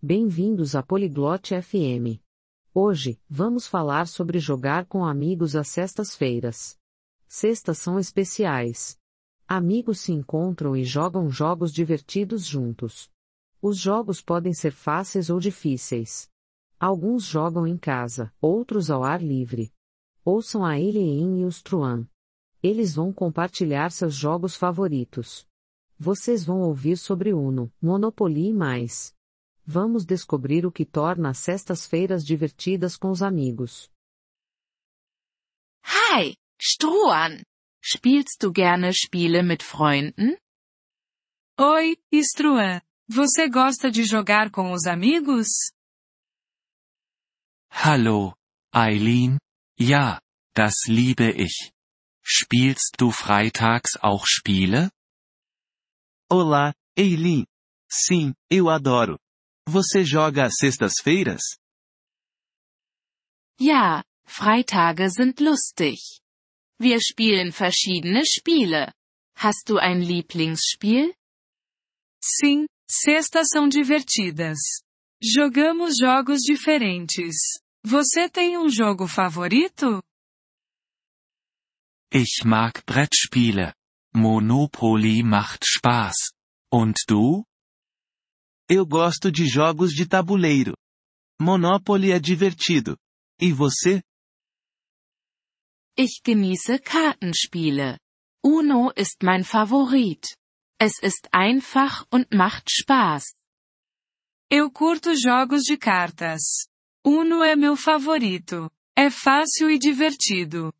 Bem-vindos à Poliglote FM. Hoje, vamos falar sobre jogar com amigos às sextas-feiras. Sextas são especiais. Amigos se encontram e jogam jogos divertidos juntos. Os jogos podem ser fáceis ou difíceis. Alguns jogam em casa, outros ao ar livre. Ouçam a Eileen e os Truan. Eles vão compartilhar seus jogos favoritos. Vocês vão ouvir sobre Uno, Monopoly e mais. Vamos descobrir o que torna as sextas-feiras divertidas com os amigos. Hi, Struan! Spielst du gerne Spiele mit Freunden? Oi, Struan. Você gosta de jogar com os amigos? Hallo, Eileen. Ja, das liebe ich. Spielst du freitags auch Spiele? Olá, Eileen. Sim, eu adoro. Você joga às sextas-feiras? Ja, Freitage sind lustig. Wir spielen verschiedene Spiele. Hast du ein Lieblingsspiel? Sim, sextas são divertidas. Jogamos jogos diferentes. Você tem um jogo favorito? Ich mag Brettspiele. Monopoly macht Spaß. Und du? Eu gosto de jogos de tabuleiro. Monopoly é divertido. E você? Ich genieße Kartenspiele. Uno ist mein Favorit. Es ist einfach und macht Spaß. Eu curto jogos de cartas. Uno é meu favorito. É fácil e divertido.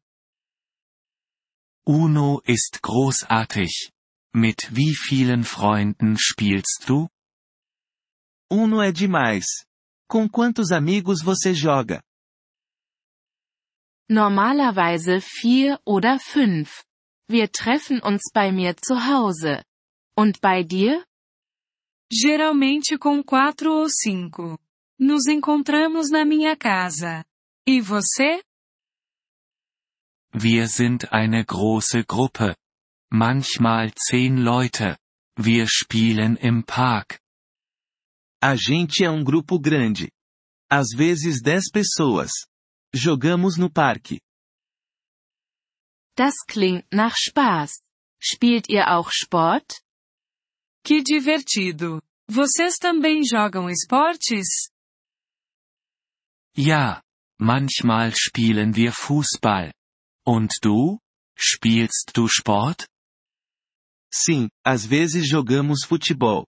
Uno ist großartig. Mit wie vielen Freunden spielst du? Uno é demais. Com quantos amigos você joga? Normalerweise vier oder fünf. Wir treffen uns bei mir zu Hause. Und bei dir? Geralmente com quatro ou cinco. Nos encontramos na minha casa. E você? Wir sind eine große Gruppe. Manchmal zehn Leute. Wir spielen im Park. A gente é um grupo grande. Às vezes dez pessoas. Jogamos no parque. Das klingt nach Spaß. Spielt ihr auch Sport? Que divertido. Vocês também jogam esportes? Ja, manchmal spielen wir Fußball. Und du? Spielst du Sport? Sim, às vezes jogamos futebol.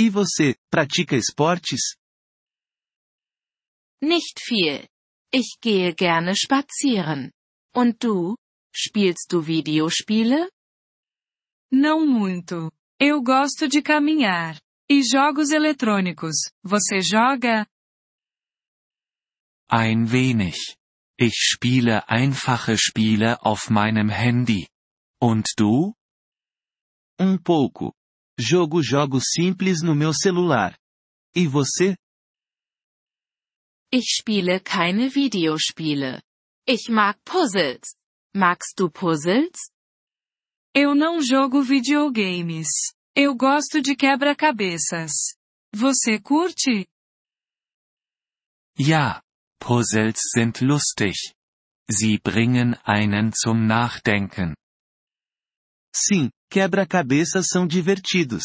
E você, pratica esportes? Nicht viel. Ich gehe gerne spazieren. Und du? Spielst du Videospiele? Não muito. Eu gosto de caminhar. E jogos eletrônicos. Você joga? Ein wenig. Ich spiele einfache Spiele auf meinem Handy. Und du? Um pouco. Jogo jogos simples no meu celular. E você? Ich spiele keine Videospiele. Ich mag Puzzles. Magst du Puzzles? Eu não jogo videogames. Eu gosto de quebra-cabeças. Você curte? Ja, Puzzles sind lustig. Sie bringen einen zum Nachdenken. Sim, quebra-cabeças são divertidos.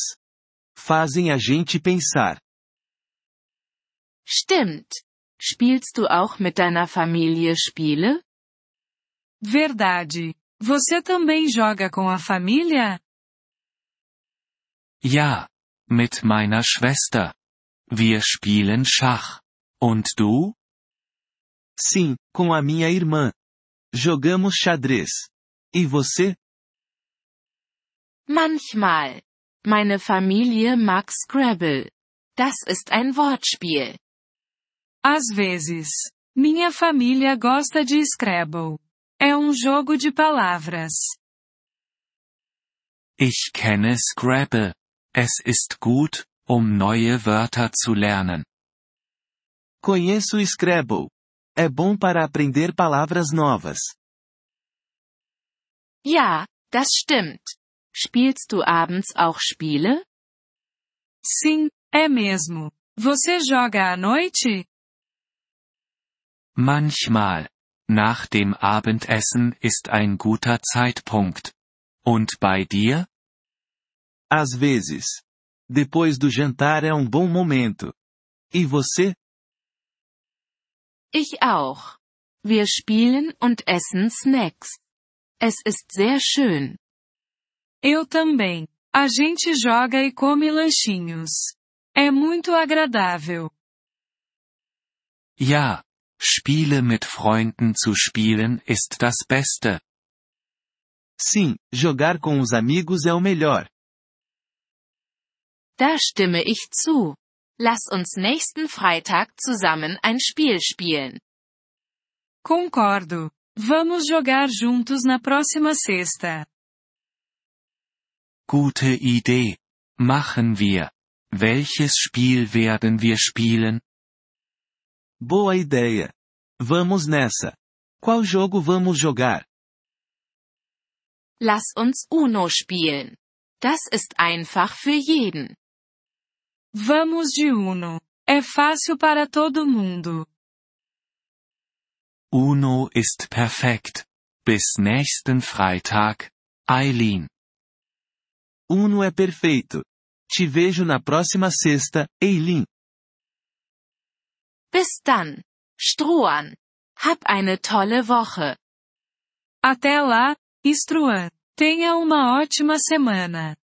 Fazem a gente pensar. Stimmt. Spielst du auch mit deiner Familie Spiele? Verdade. Você também joga com a família? Ja, mit meiner Schwester. Wir spielen Schach. Und du? Sim, com a minha irmã. Jogamos xadrez. E você? Manchmal. Meine Familie mag Scrabble. Das ist ein Wortspiel. Às vezes. Minha família gosta de Scrabble. É um jogo de palavras. Ich kenne Scrabble. Es ist gut, um neue Wörter zu lernen. Conheço Scrabble. É bom para aprender palavras novas. Ja, das stimmt. Spielst du abends auch Spiele? Sim, é mesmo. Você joga à noite? Manchmal. Nach dem Abendessen ist ein guter Zeitpunkt. Und bei dir? Às vezes. Depois do jantar é um bom momento. E você? Ich auch. Wir spielen und essen Snacks. Es ist sehr schön. Eu também. A gente joga e come lanchinhos. É muito agradável. Ja. Spiele mit Freunden zu spielen ist das Beste. Sim, jogar com os amigos é o melhor. Da stimme ich zu. Lass uns nächsten Freitag zusammen ein Spiel spielen. Concordo. Vamos jogar juntos na próxima sexta. Gute Idee. Machen wir. Welches Spiel werden wir spielen? Boa ideia. Vamos nessa. Qual jogo vamos jogar? Lass uns Uno spielen. Das ist einfach für jeden. Vamos de Uno. É fácil para todo mundo. Uno ist perfekt. Bis nächsten Freitag, Eileen. Uno é perfeito. Te vejo na próxima sexta, Eileen. Bis dann, Strohan. Hab eine tolle Woche. Até lá, Struan. Tenha uma ótima semana.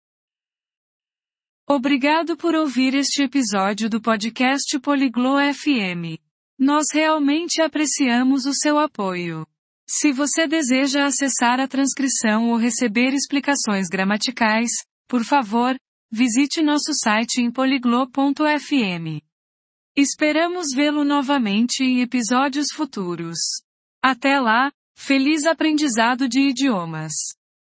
Obrigado por ouvir este episódio do podcast Poliglo FM. Nós realmente apreciamos o seu apoio. Se você deseja acessar a transcrição ou receber explicações gramaticais, por favor, visite nosso site em poliglo.fm. Esperamos vê-lo novamente em episódios futuros. Até lá, feliz aprendizado de idiomas!